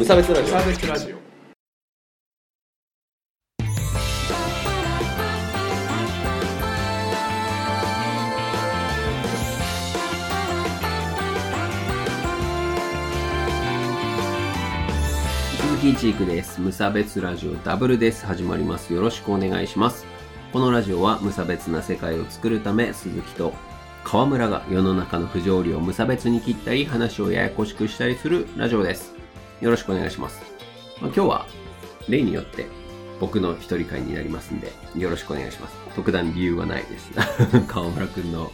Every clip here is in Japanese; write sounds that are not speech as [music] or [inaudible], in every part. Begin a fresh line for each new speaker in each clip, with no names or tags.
無差別ラジオ
無差別ラジオ
鈴木一育です。無差別ラジオダブルです。始まります。よろしくお願いします。このラジオは無差別な世界を作るため、鈴木と河村が世の中の不条理を無差別に切ったり、話をややこしくしたりするラジオです。よろしくお願いします。まあ、今日は例によって僕の一人会になりますんで、よろしくお願いします。特段理由はないです。[laughs] 河村くんの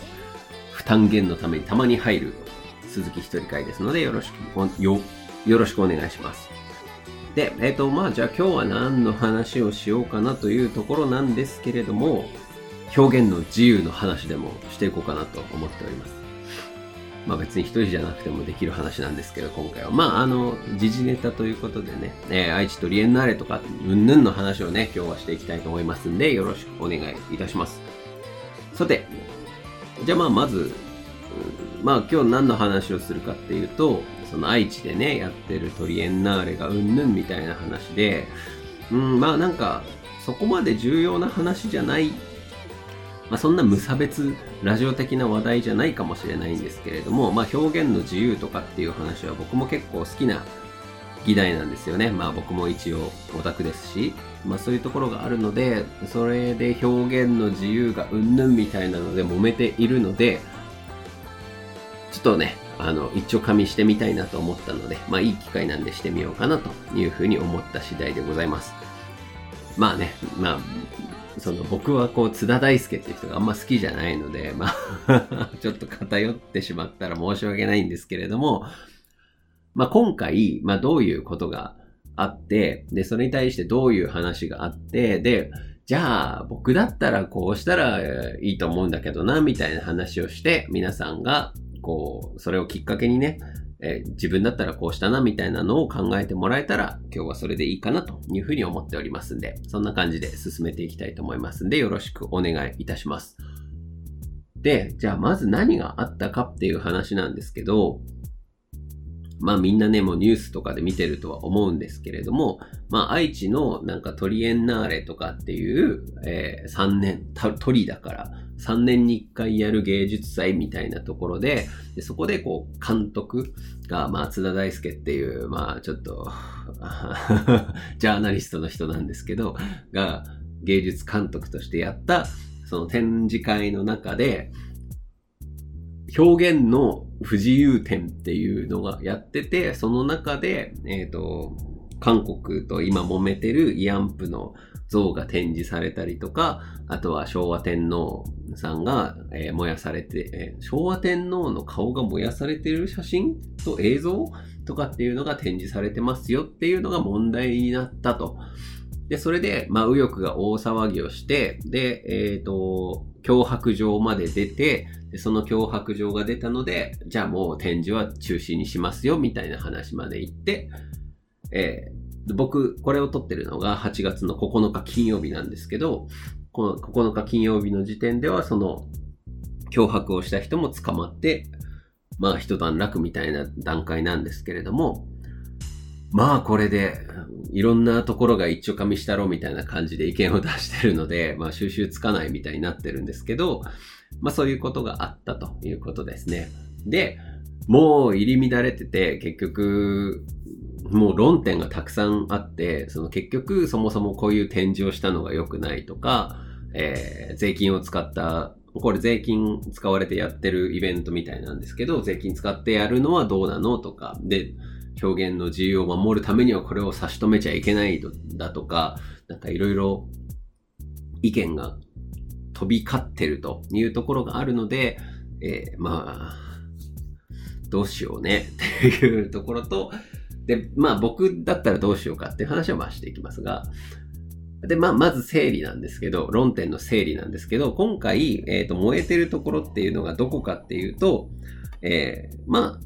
負担減のためにたまに入る鈴木一人会ですので、よろしくお、よ、よろしくお願いします。で、えっ、と、まあ、じゃあ今日は何の話をしようかなというところなんですけれども、表現の自由の話でもしていこうかなと思っております。まあ別に一人じゃなくてもできる話なんですけど、今回は。まあ、あの、時事ネタということでね、えー愛知トリエンナーレとか、うんぬんの話をね、今日はしていきたいと思いますんで、よろしくお願いいたします。さて、じゃあまあまず、まあ今日何の話をするかっていうと、その愛知でね、やってるトリエンナーレがうんぬんみたいな話で、うん、まあなんか、そこまで重要な話じゃない、まあそんな無差別ラジオ的な話題じゃないかもしれないんですけれども、まあ表現の自由とかっていう話は僕も結構好きな議題なんですよね。まあ僕も一応オタクですし、まあそういうところがあるので、それで表現の自由がうんぬんみたいなので揉めているので、ちょっとね、あの、一応加味してみたいなと思ったので、まあいい機会なんでしてみようかなというふうに思った次第でございます。まあね、まあ、その僕はこう津田大介っていう人があんま好きじゃないので、まあ、[laughs] ちょっと偏ってしまったら申し訳ないんですけれども、まあ今回、まあどういうことがあって、で、それに対してどういう話があって、で、じゃあ僕だったらこうしたらいいと思うんだけどな、みたいな話をして、皆さんが、こう、それをきっかけにね、えー自分だったらこうしたな、みたいなのを考えてもらえたら、今日はそれでいいかなというふうに思っておりますんで、そんな感じで進めていきたいと思いますんで、よろしくお願いいたします。で、じゃあまず何があったかっていう話なんですけど、まあみんなね、もうニュースとかで見てるとは思うんですけれども、まあ愛知のなんかトリエンナーレとかっていう、えー3年、トリだから、3年に1回やる芸術祭みたいなところで、でそこでこう監督が、まあ津田大介っていう、まあちょっと、[laughs] ジャーナリストの人なんですけど、が芸術監督としてやった、その展示会の中で、表現の不自由展っていうのがやってて、その中で、えっ、と、韓国と今揉めてる慰安婦の像が展示されたりとか、あとは昭和天皇さんが、えー燃やされて、えー昭和天皇の顔が燃やされてる写真と映像とかっていうのが展示されてますよっていうのが問題になったと。で、それで、まあ、右翼が大騒ぎをして、で、えっ、と、脅迫状まで出て、でその脅迫状が出たので、じゃあもう展示は中止にしますよ、みたいな話まで行って、えー僕、これを撮ってるのが8月の9日金曜日なんですけど、この9日金曜日の時点では、その、脅迫をした人も捕まって、まあ一段落みたいな段階なんですけれども、まあこれで、いろんなところが一丁噛みしたろみたいな感じで意見を出してるので、[laughs] まあ収集つかないみたいになってるんですけど、まあそういうことがあったということですね。で、もう入り乱れてて、結局、もう論点がたくさんあって、その結局そもそもこういう展示をしたのが良くないとか、えー税金を使った、これ税金使われてやってるイベントみたいなんですけど、税金使ってやるのはどうなのとか、で、表現の自由を守るためにはこれを差し止めちゃいけないだとか、なんかいろいろ意見が飛び交ってるというところがあるので、えーまあ、どうしようねっていうところと、で、まあ僕だったらどうしようかっていう話をまあしていきますが、で、まあ、まず整理なんですけど、論点の整理なんですけど、今回、えっ、と、燃えてるところっていうのがどこかっていうと、えーまあ、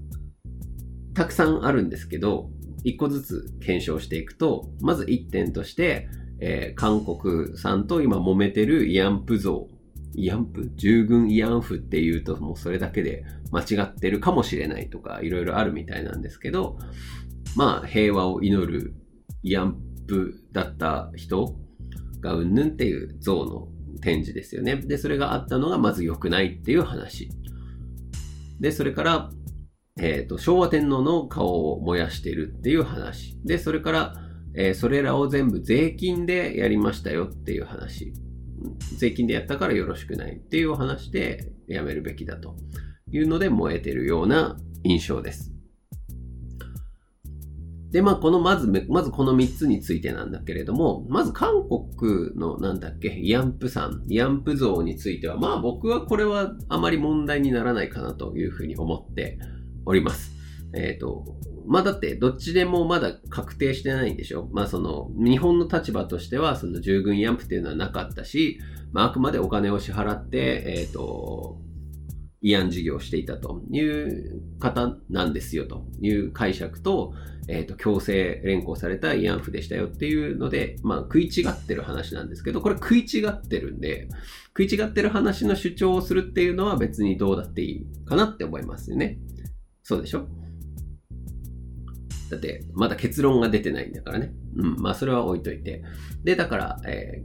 たくさんあるんですけど、一個ずつ検証していくと、まず一点として、えー韓国さんと今揉めてる慰安婦像。慰安婦？従軍慰安婦っていうともうそれだけで間違ってるかもしれないとかいろいろあるみたいなんですけど、まあ、平和を祈る慰安婦だった人がうんぬんっていう像の展示ですよね。で、それがあったのがまず良くないっていう話。で、それから、えっ、ー、と、昭和天皇の顔を燃やしてるっていう話。で、それから、えー、それらを全部税金でやりましたよっていう話。税金でやったからよろしくないっていう話でやめるべきだというので燃えてるような印象です。で、まあ、この、まず、まずこの3つについてなんだけれども、まず韓国の、なんだっけ、イアンプさん、イアンプ像については、まあ僕はこれはあまり問題にならないかなというふうに思っております。えっ、ー、と、まあだってどっちでもまだ確定してないんでしょ？まあその日本の立場としてはその従軍慰安婦っていうのはなかったし、まああくまでお金を支払って、えっ、ー、と、慰安事業をしていたという方なんですよという解釈と、えっ、ー、と、強制連行された慰安婦でしたよっていうので、まあ食い違ってる話なんですけど、これ食い違ってるんで、食い違ってる話の主張をするっていうのは別にどうだっていいかなって思いますよね。そうでしょ？だって、まだ結論が出てないんだからね。うん、まあそれは置いといて。で、だから、え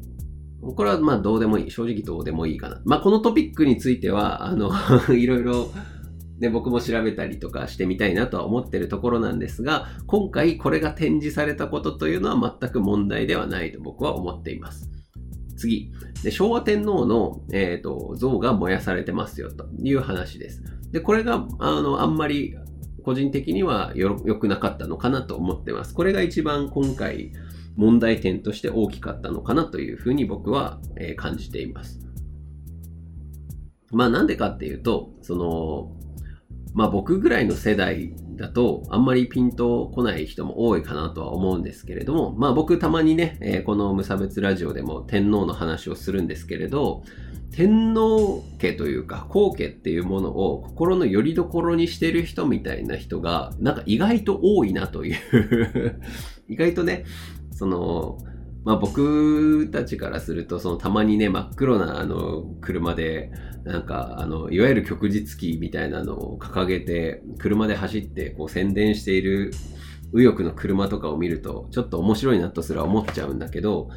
ー、これはまあどうでもいい。正直どうでもいいかな。まあこのトピックについては、あの [laughs] いろいろ、ね、僕も調べたりとかしてみたいなとは思ってるところなんですが、今回これが展示されたことというのは全く問題ではないと僕は思っています。次。で昭和天皇の、えーと、像が燃やされてますよという話です。で、これがあのあんまり個人的には良くなかったのかなと思ってます。これが一番今回問題点として大きかったのかなというふうに僕は、え感じています。まあなんでかっていうと、その、まあ僕ぐらいの世代だとあんまりピンとこない人も多いかなとは思うんですけれども、まあ僕たまにね、えー、この無差別ラジオでも天皇の話をするんですけれど、天皇家というか皇家っていうものを心の拠り所にしてる人みたいな人がなんか意外と多いなという。[laughs] 意外とねそのまあ僕たちからするとそのたまにね真っ黒なあの車でなんかあのいわゆる旭日旗みたいなのを掲げて車で走ってこう宣伝している右翼の車とかを見るとちょっと面白いなとすら思っちゃうんだけど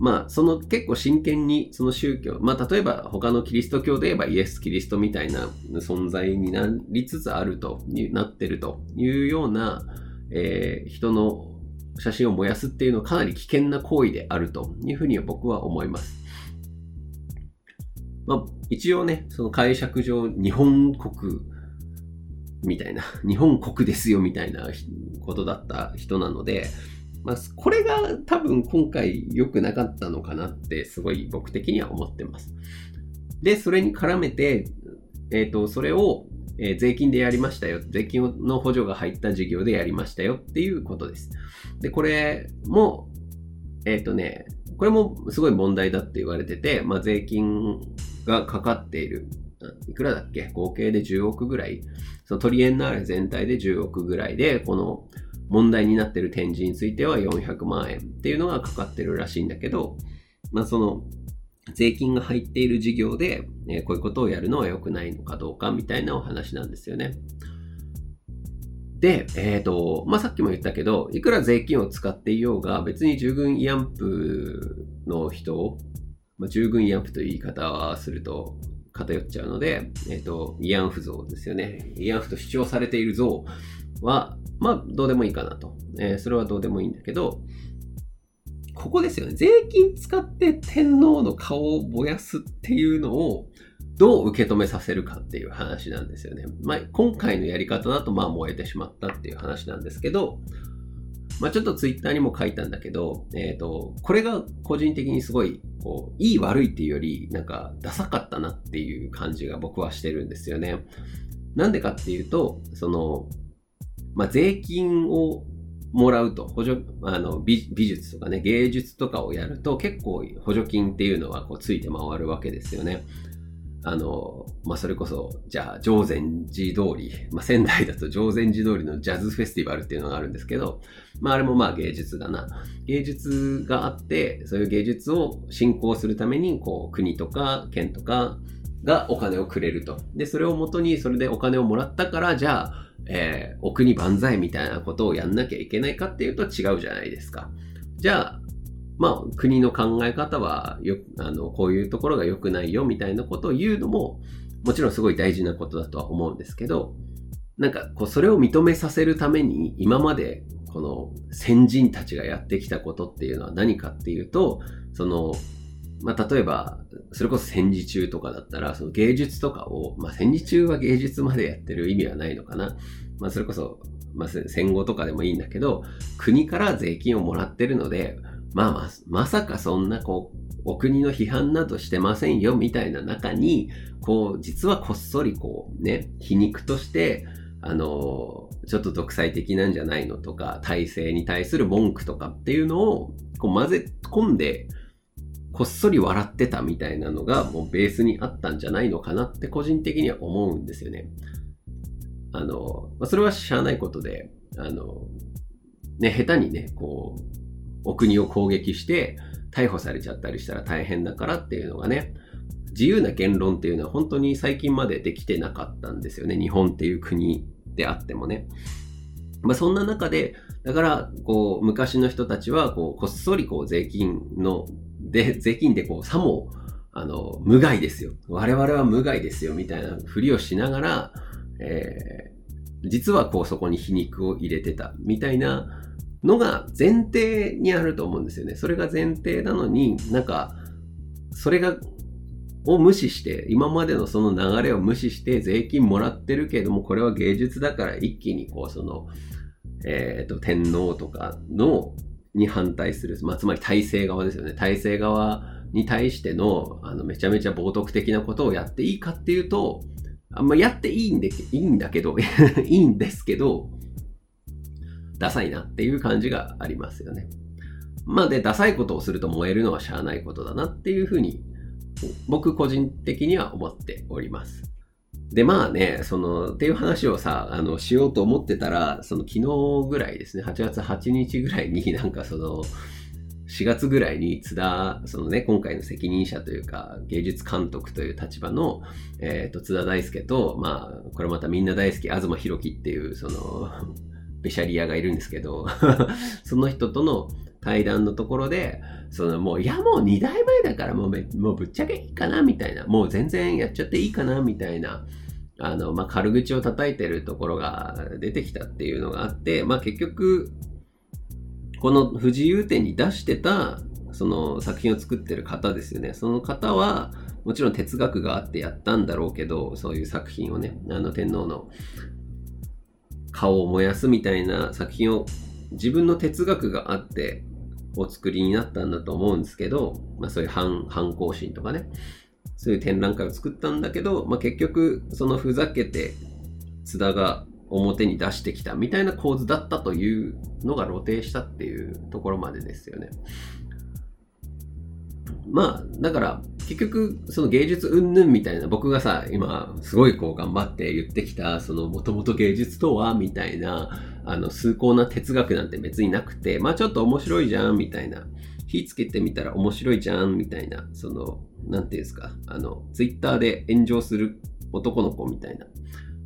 まあ、その結構真剣にその宗教、まあ、例えば他のキリスト教で言えばイエス・キリストみたいな存在になりつつあると、なってるというような、えー、人の写真を燃やすっていうのはかなり危険な行為であるというふうに僕は思います。まあ、一応ね、その解釈上、日本国みたいな、[laughs] 日本国ですよみたいなことだった人なので、まあ、これが多分今回良くなかったのかなってすごい僕的には思ってます。で、それに絡めて、えっ、ー、と、それを、えー、税金でやりましたよ。税金の補助が入った事業でやりましたよっていうことです。で、これも、えっ、ー、とね、これもすごい問題だって言われてて、まあ、税金がかかっている。いくらだっけ？合計で10億ぐらい。そのトリエンナーレ全体で10億ぐらいで、この問題になってる展示については400万円っていうのがかかってるらしいんだけど、まあその税金が入っている事業で、えこういうことをやるのは良くないのかどうかみたいなお話なんですよね。で、えっ、ー、と、まあ、さっきも言ったけど、いくら税金を使っていようが、別に従軍慰安婦の人まあ、従軍慰安婦という言い方はすると偏っちゃうので、えっ、ー、と、慰安婦像ですよね。慰安婦と主張されている像は、まあ、どうでもいいかなと。えー、それはどうでもいいんだけど、ここですよね。税金使って天皇の顔を燃やすっていうのを、どう受け止めさせるかっていう話なんですよね。まあ、今回のやり方だと、まあ、燃えてしまったっていう話なんですけど、まあ、ちょっとツイッターにも書いたんだけど、えっ、ー、と、これが個人的にすごい、こう、いい悪いっていうより、なんか、ダサかったなっていう感じが僕はしてるんですよね。なんでかっていうと、その、まあ、税金をもらうと、補助、あの美、美術とかね、芸術とかをやると結構補助金っていうのはこうついて回るわけですよね。あの、まあ、それこそ、じゃあ、常禅寺通り、まあ、仙台だと常禅寺通りのジャズフェスティバルっていうのがあるんですけど、まあ、あれもま芸術だな。芸術があって、そういう芸術を振興するために、こう、国とか県とか、がお金をくれると。で、それをもとに、それでお金をもらったから、じゃあ、えー、お国万歳みたいなことをやんなきゃいけないかっていうと違うじゃないですか。じゃあ、まあ、国の考え方はよ、あの、こういうところが良くないよみたいなことを言うのも、もちろんすごい大事なことだとは思うんですけど、なんか、こう、それを認めさせるために、今まで、この先人たちがやってきたことっていうのは何かっていうと、その、まあ、例えば、それこそ戦時中とかだったら、その芸術とかを、まあ、戦時中は芸術までやってる意味はないのかな。まあ、それこそ、まあ、戦後とかでもいいんだけど、国から税金をもらってるので、まあまあ、まさかそんなこう、お国の批判などしてませんよみたいな中に、こう、実はこっそりこうね、皮肉として、あの、ちょっと独裁的なんじゃないのとか、体制に対する文句とかっていうのを、こう混ぜ込んで、こっそり笑ってたみたいなのがもうベースにあったんじゃないのかなって個人的には思うんですよね。あの、まあ、それはしゃあないことで、あの、ね、下手にね、こう、お国を攻撃して逮捕されちゃったりしたら大変だからっていうのがね、自由な言論っていうのは本当に最近までできてなかったんですよね。日本っていう国であってもね。まあそんな中で、だから、こう、昔の人たちは、こう、こっそりこう、税金の、で、税金でこう、さも、あの、無害ですよ。我々は無害ですよ、みたいなふりをしながら、えー、実はこう、そこに皮肉を入れてた、みたいなのが前提にあると思うんですよね。それが前提なのに、なんか、それが、を無視して、今までのその流れを無視して税金もらってるけれども、これは芸術だから一気にこう、その、えっ、ー、と、天皇とかの、に反対する、まあ、つまり体制側ですよね。体制側に対しての、あの、めちゃめちゃ冒涜的なことをやっていいかっていうと、あんまやっていいんで、いいんだけど、[laughs] いいんですけど、ダサいなっていう感じがありますよね。まあで、ダサいことをすると燃えるのはしゃあないことだなっていうふうに、僕個人的には思っております。で、まあね、その、っていう話をさ、あの、しようと思ってたら、その昨日ぐらいですね、8月8日ぐらいに [laughs] なんかその、4月ぐらいに津田、そのね、今回の責任者というか、芸術監督という立場の、えっ、ー、と、津田大介と、まあ、これまたみんな大好き、東博樹っていう、その、ベシャリアがいるんですけど [laughs] その人との対談のところで、そのもう、いやもう2代前だからもうめもうぶっちゃけいいかなみたいな、もう全然やっちゃっていいかなみたいな、あの、まあ、軽口を叩いてるところが出てきたっていうのがあって、まあ、結局、この不自由展に出してた、その作品を作ってる方ですよね。その方は、もちろん哲学があってやったんだろうけど、そういう作品をね、あの天皇の顔を燃やすみたいな作品を自分の哲学があってお作りになったんだと思うんですけど、まあそういう反反抗心とかね、そういう展覧会を作ったんだけど、まあ結局そのふざけて津田が表に出してきたみたいな構図だったというのが露呈したっていうところまでですよね。まあ、だから、結局、その芸術云々みたいな、僕がさ、今、すごいこう頑張って言ってきた、その、もともと芸術とは、みたいな、あの、崇高な哲学なんて別になくて、まあちょっと面白いじゃん、みたいな。火つけてみたら面白いじゃん、みたいな、その、なんていうんですか、あの、ツイッターで炎上する男の子みたいな、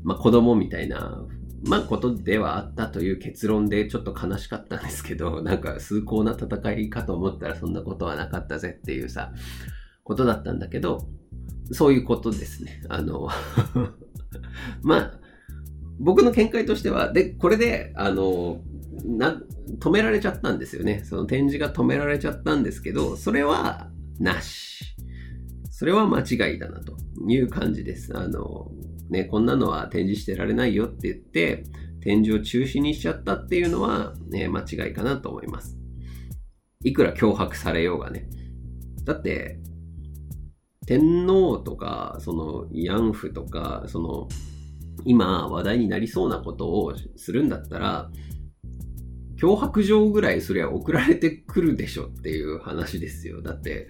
まあ子供みたいなまあことではあったという結論でちょっと悲しかったんですけど、[laughs] なんか崇高な戦いかと思ったらそんなことはなかったぜっていうさ、ことだったんだけど、そういうことですね。あの [laughs] まあ、僕の見解としては、で、これで、あの、な、止められちゃったんですよね。その展示が止められちゃったんですけど、それはなし。それは間違いだなという感じです。あの、ね、こんなのは展示してられないよって言って、展示を中止にしちゃったっていうのは、ね、間違いかなと思います。いくら脅迫されようがね。だって、天皇とか、その、慰安婦とか、その、今話題になりそうなことをするんだったら、脅迫状ぐらいそりゃ送られてくるでしょっていう話ですよ。だって、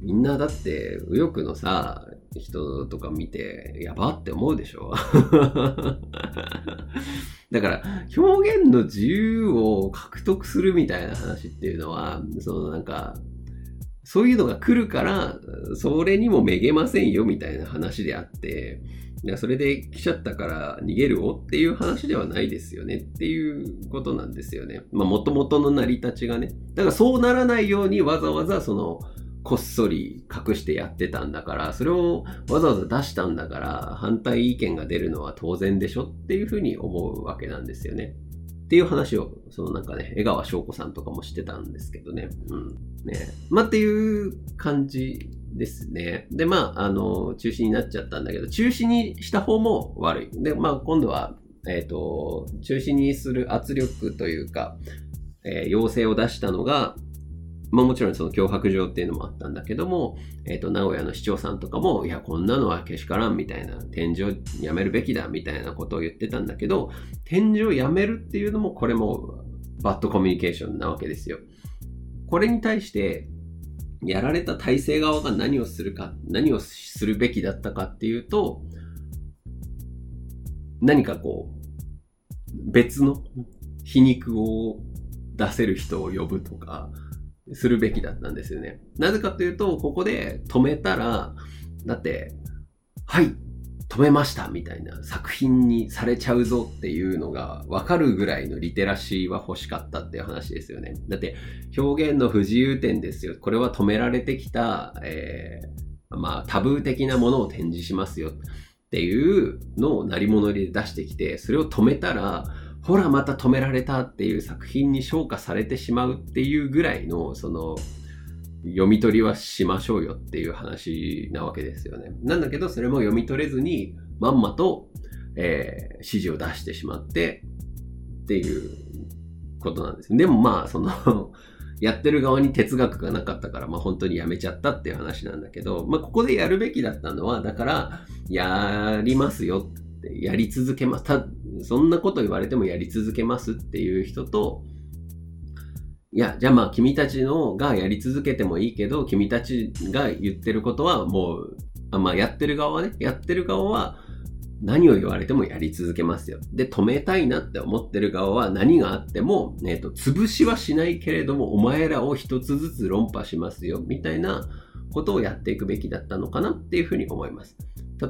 みんなだって、右翼のさ、人とか見て、やばって思うでしょ？[laughs] だから、表現の自由を獲得するみたいな話っていうのは、そのなんか、そういうのが来るから、それにもめげませんよみたいな話であって、それで来ちゃったから逃げるおっていう話ではないですよねっていうことなんですよね。まあ、もともとの成り立ちがね。だからそうならないようにわざわざその、こっそり隠してやってたんだから、それをわざわざ出したんだから、反対意見が出るのは当然でしょっていうふうに思うわけなんですよね。っていう話を、そのなんかね、江川翔子さんとかもしてたんですけどね。うん。ね。まあ、っていう感じですね。で、まあ、あの、中止になっちゃったんだけど、中止にした方も悪い。で、まあ、今度は、えっ、ー、と、中止にする圧力というか、えー、要請を出したのが、まあもちろんその脅迫状っていうのもあったんだけども、えっ、ー、と、名古屋の市長さんとかも、いや、こんなのはけしからんみたいな、展示をやめるべきだみたいなことを言ってたんだけど、展示をやめるっていうのも、これもバッドコミュニケーションなわけですよ。これに対して、やられた体制側が何をするか、何をするべきだったかっていうと、何かこう、別の皮肉を出せる人を呼ぶとか、するべきだったんですよね。なぜかというと、ここで止めたら、だって、はい、止めましたみたいな作品にされちゃうぞっていうのが分かるぐらいのリテラシーは欲しかったっていう話ですよね。だって表現の不自由点ですよ。これは止められてきた、えー、まあタブー的なものを展示しますよっていうのを成り物で出してきて、それを止めたら、ほらまた止められたっていう作品に昇華されてしまうっていうぐらいの、その、読み取りはしましょうよっていう話なわけですよね。なんだけど、それも読み取れずに、まんまと、えー、指示を出してしまって、っていうことなんです。でもまあ、その [laughs] やってる側に哲学がなかったから、まあ本当にやめちゃったっていう話なんだけど、まあここでやるべきだったのは、だから、やりますよって、やり続けます。たそんなこと言われてもやり続けますっていう人と、いや、じゃあまあ君たちのがやり続けてもいいけど、君たちが言ってることはもう、あまあやってる側はね、やってる側は何を言われてもやり続けますよ。で、止めたいなって思ってる側は何があっても、えっ、ー、と、潰しはしないけれども、お前らを一つずつ論破しますよ、みたいなことをやっていくべきだったのかなっていうふうに思います。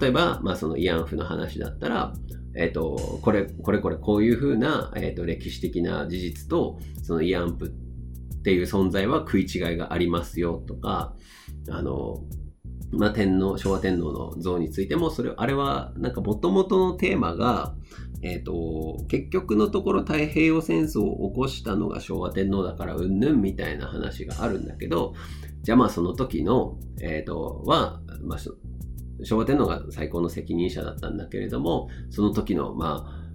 例えば、まあその慰安婦の話だったら、えっ、ー、と、これ、これこれこういうふうな、えっ、ー、と、歴史的な事実と、その慰安婦ってていう存在は食い違いがありますよとか、あの、まあ、天皇、昭和天皇の像についても、それ、あれは、なんか元々のテーマが、えっ、ー、と、結局のところ太平洋戦争を起こしたのが昭和天皇だからうんぬんみたいな話があるんだけど、じゃあまあその時の、えっ、ー、と、は、まあ、昭和天皇が最高の責任者だったんだけれども、その時の、まあ、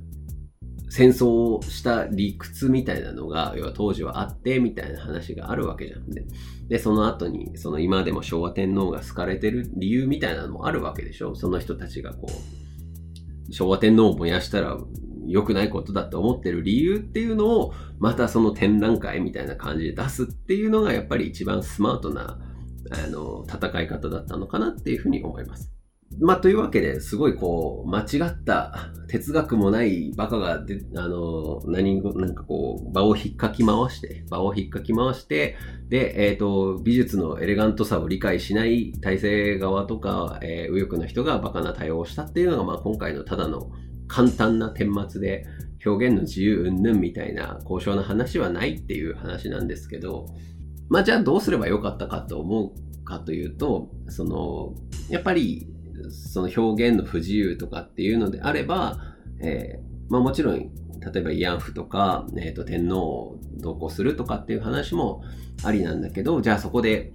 戦争をした理屈みたいなのが、要は当時はあって、みたいな話があるわけじゃん。で、でその後に、その今でも昭和天皇が好かれてる理由みたいなのもあるわけでしょその人たちがこう、昭和天皇を燃やしたら良くないことだと思ってる理由っていうのを、またその展覧会みたいな感じで出すっていうのが、やっぱり一番スマートな、あの、戦い方だったのかなっていうふうに思います。まあ、というわけで、すごいこう、間違った哲学もないバカがで、あの、何、なんかこう、場を引っかき回して、場を引っかき回して、で、えっ、ー、と、美術のエレガントさを理解しない体制側とか、えー、右翼の人がバカな対応をしたっていうのが、まあ、今回のただの簡単な顛末で、表現の自由云々みたいな高尚な話はないっていう話なんですけど、まあ、じゃあどうすればよかったかと思うかというと、その、やっぱりその表現の不自由とかっていうのであれば、えー、まあもちろん、例えば慰安婦とか、えっ、ー、と、天皇を同行するとかっていう話もありなんだけど、じゃあそこで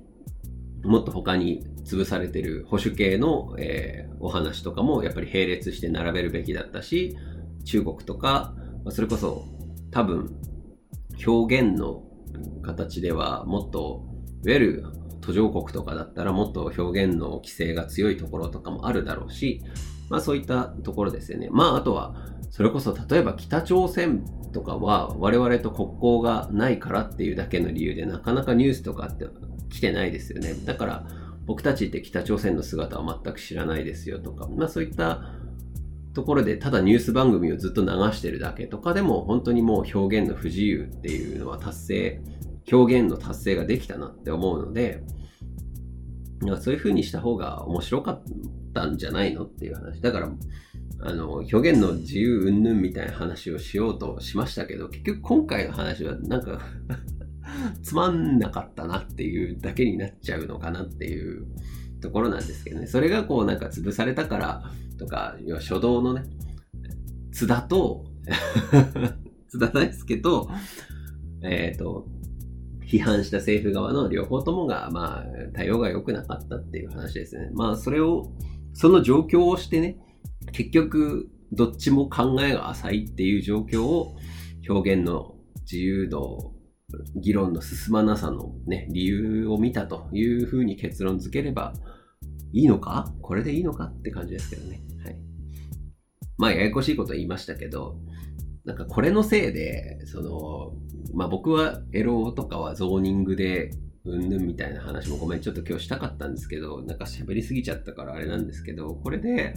もっと他に潰されてる保守系の、えー、お話とかもやっぱり並列して並べるべきだったし、中国とか、それこそ多分表現の形ではもっと、いわゆる途上国とかだったらもっと表現の規制が強いところとかもあるだろうし、まあそういったところですよね。まああとは、それこそ例えば北朝鮮とかは我々と国交がないからっていうだけの理由でなかなかニュースとかって来てないですよね。だから僕たちって北朝鮮の姿は全く知らないですよとか、まあそういったところでただニュース番組をずっと流してるだけとかでも本当にもう表現の不自由っていうのは達成表現の達成ができたなって思うので、そういう風にした方が面白かったんじゃないのっていう話。だから、あの、表現の自由云々みたいな話をしようとしましたけど、結局今回の話はなんか [laughs] つまんなかったなっていうだけになっちゃうのかなっていうところなんですけどね。それがこうなんか潰されたからとか、要は初動のね、津田と [laughs] 津田大輔と、えっ、ー、と、批判した政府側の両方ともが、まあ、対応が良くなかったっていう話ですね。まあ、それを、その状況をしてね、結局、どっちも考えが浅いっていう状況を表現の自由度、議論の進まなさのね、理由を見たというふうに結論付ければいいのか？これでいいのか？って感じですけどね。はい。まあ、ややこしいこと言いましたけど、なんかこれのせいで、その、まあ僕はエロとかはゾーニングでうんぬんみたいな話もごめん、ちょっと今日したかったんですけど、なんか喋りすぎちゃったからあれなんですけど、これで、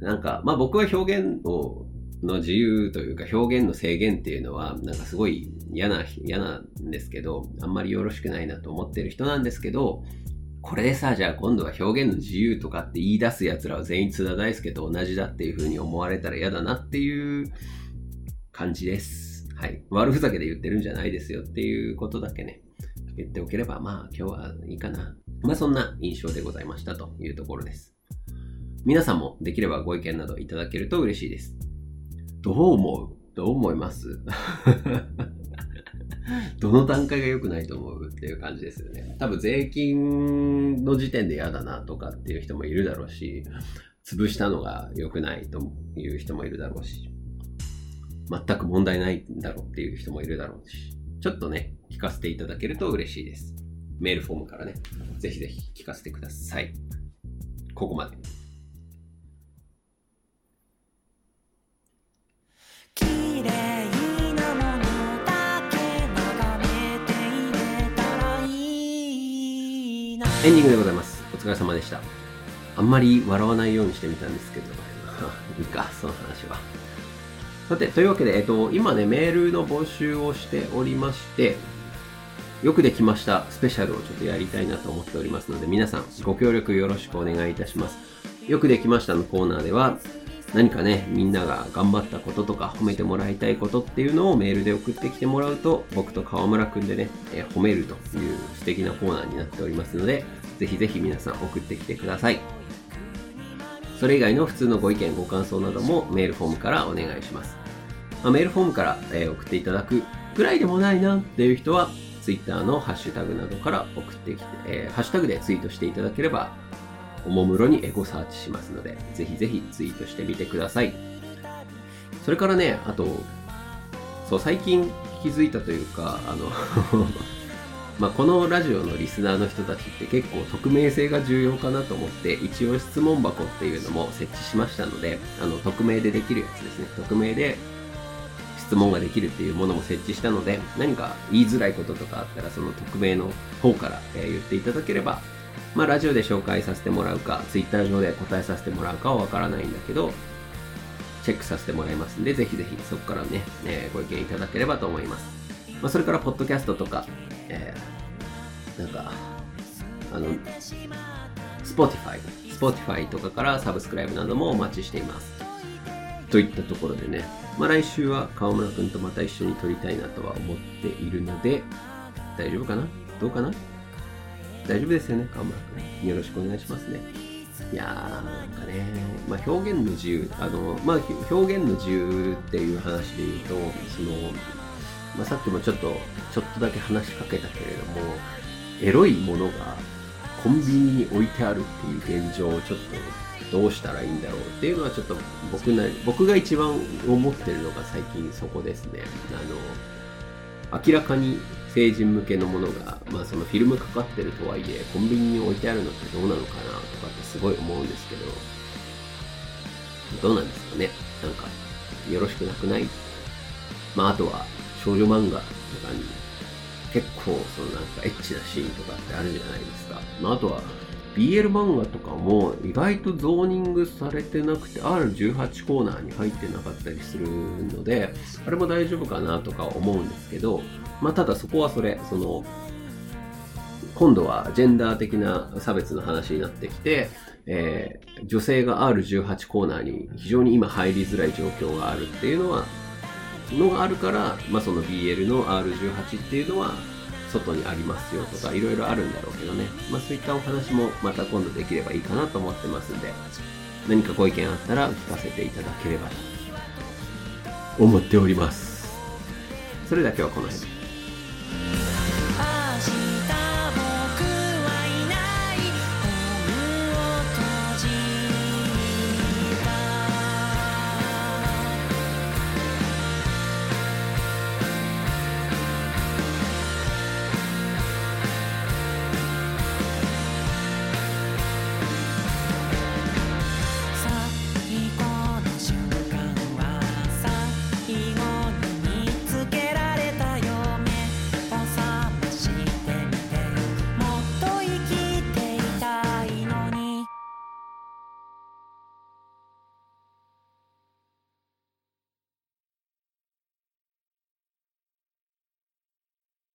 なんか、まあ僕は表現を、の自由というか表現の制限っていうのは、なんかすごい嫌な、嫌なんですけど、あんまりよろしくないなと思ってる人なんですけど、これでさ、じゃあ今度は表現の自由とかって言い出す奴らは全員津田大介と同じだっていう風に思われたら嫌だなっていう感じです。はい。悪ふざけで言ってるんじゃないですよっていうことだけね、言っておければ、まあ今日はいいかな。まあそんな印象でございましたというところです。皆さんもできればご意見などいただけると嬉しいです。どう思う？どう思います？[laughs] [laughs] どの段階が良くないと思うっていう感じですよね。多分税金の時点で嫌だなとかっていう人もいるだろうし、潰したのが良くないという人もいるだろうし、全く問題ないんだろうっていう人もいるだろうし、ちょっとね、聞かせていただけると嬉しいです。メールフォームからね、ぜひぜひ聞かせてください。ここまで。エンディングでございます。お疲れ様でした。あんまり笑わないようにしてみたんですけど、[laughs] いいか、その話は。さて、というわけで、えっと、今ね、メールの募集をしておりまして、よくできましたスペシャルをちょっとやりたいなと思っておりますので、皆さんご協力よろしくお願いいたします。よくできましたのコーナーでは、何かね、みんなが頑張ったこととか褒めてもらいたいことっていうのをメールで送ってきてもらうと、僕と川村くんでね、えー、褒めるという素敵なコーナーになっておりますので、ぜひぜひ皆さん送ってきてください。それ以外の普通のご意見、ご感想などもメールフォームからお願いします。まあ、メールフォームから、えー、送っていただくくらいでもないなっていう人は、Twitter のハッシュタグなどから送ってきて、えー、ハッシュタグでツイートしていただければおもむろにエゴサーチしますので、ぜひぜひツイートしてみてください。それからね、あと、そう、最近気づいたというか、あのまあ、このラジオのリスナーの人たちって結構匿名性が重要かなと思って一応質問箱っていうのも設置しましたのであの匿名でできるやつですね匿名で質問ができるっていうものも設置したので何か言いづらいこととかあったらその匿名の方から、え言っていただければまあ、ラジオで紹介させてもらうか、ツイッター上で答えさせてもらうかはわからないんだけど、チェックさせてもらいますんで、ぜひぜひそこからね、えー、ご意見いただければと思います。まあ、それから、ポッドキャストとか、えー、なんか、あの、Spotify、Spotify とかからサブスクライブなどもお待ちしています。といったところでね、まあ、来週は川村くんとまた一緒に撮りたいなとは思っているので、大丈夫かな？どうかな？大丈夫ですよね、河村君。よろしくお願いしますね。いやー、なんかね、まあ、表現の自由、あの、まあ、表現の自由っていう話で言うと、その、まあ、さっきもちょっと、ちょっとだけ話しかけたけれども、エロいものがコンビニに置いてあるっていう現状をちょっとどうしたらいいんだろうっていうのはちょっと僕な、僕が一番思ってるのが最近そこですね。あの、明らかに成人向けのものが、まあ、そのフィルムかかってるとはいえコンビニに置いてあるのってどうなのかなとかってすごい思うんですけどどうなんですかね？なんかよろしくなくない？まああとは少女漫画とかに結構そのなんかエッチなシーンとかってあるじゃないですか、まあ、あとは BL 漫画とかも意外とゾーニングされてなくて R18 コーナーに入ってなかったりするのであれも大丈夫かなとか思うんですけどまあただそこはそれその今度はジェンダー的な差別の話になってきて、えー女性が R18 コーナーに非常に今入りづらい状況があるっていうのは、のがあるから、まあ、その BL の R18 っていうのは外にありますよとかいろいろあるんだろうけどね、まあ、そういったお話もまた今度できればいいかなと思ってますんで何かご意見あったら聞かせていただければと思っております。それでは今日はこの辺で。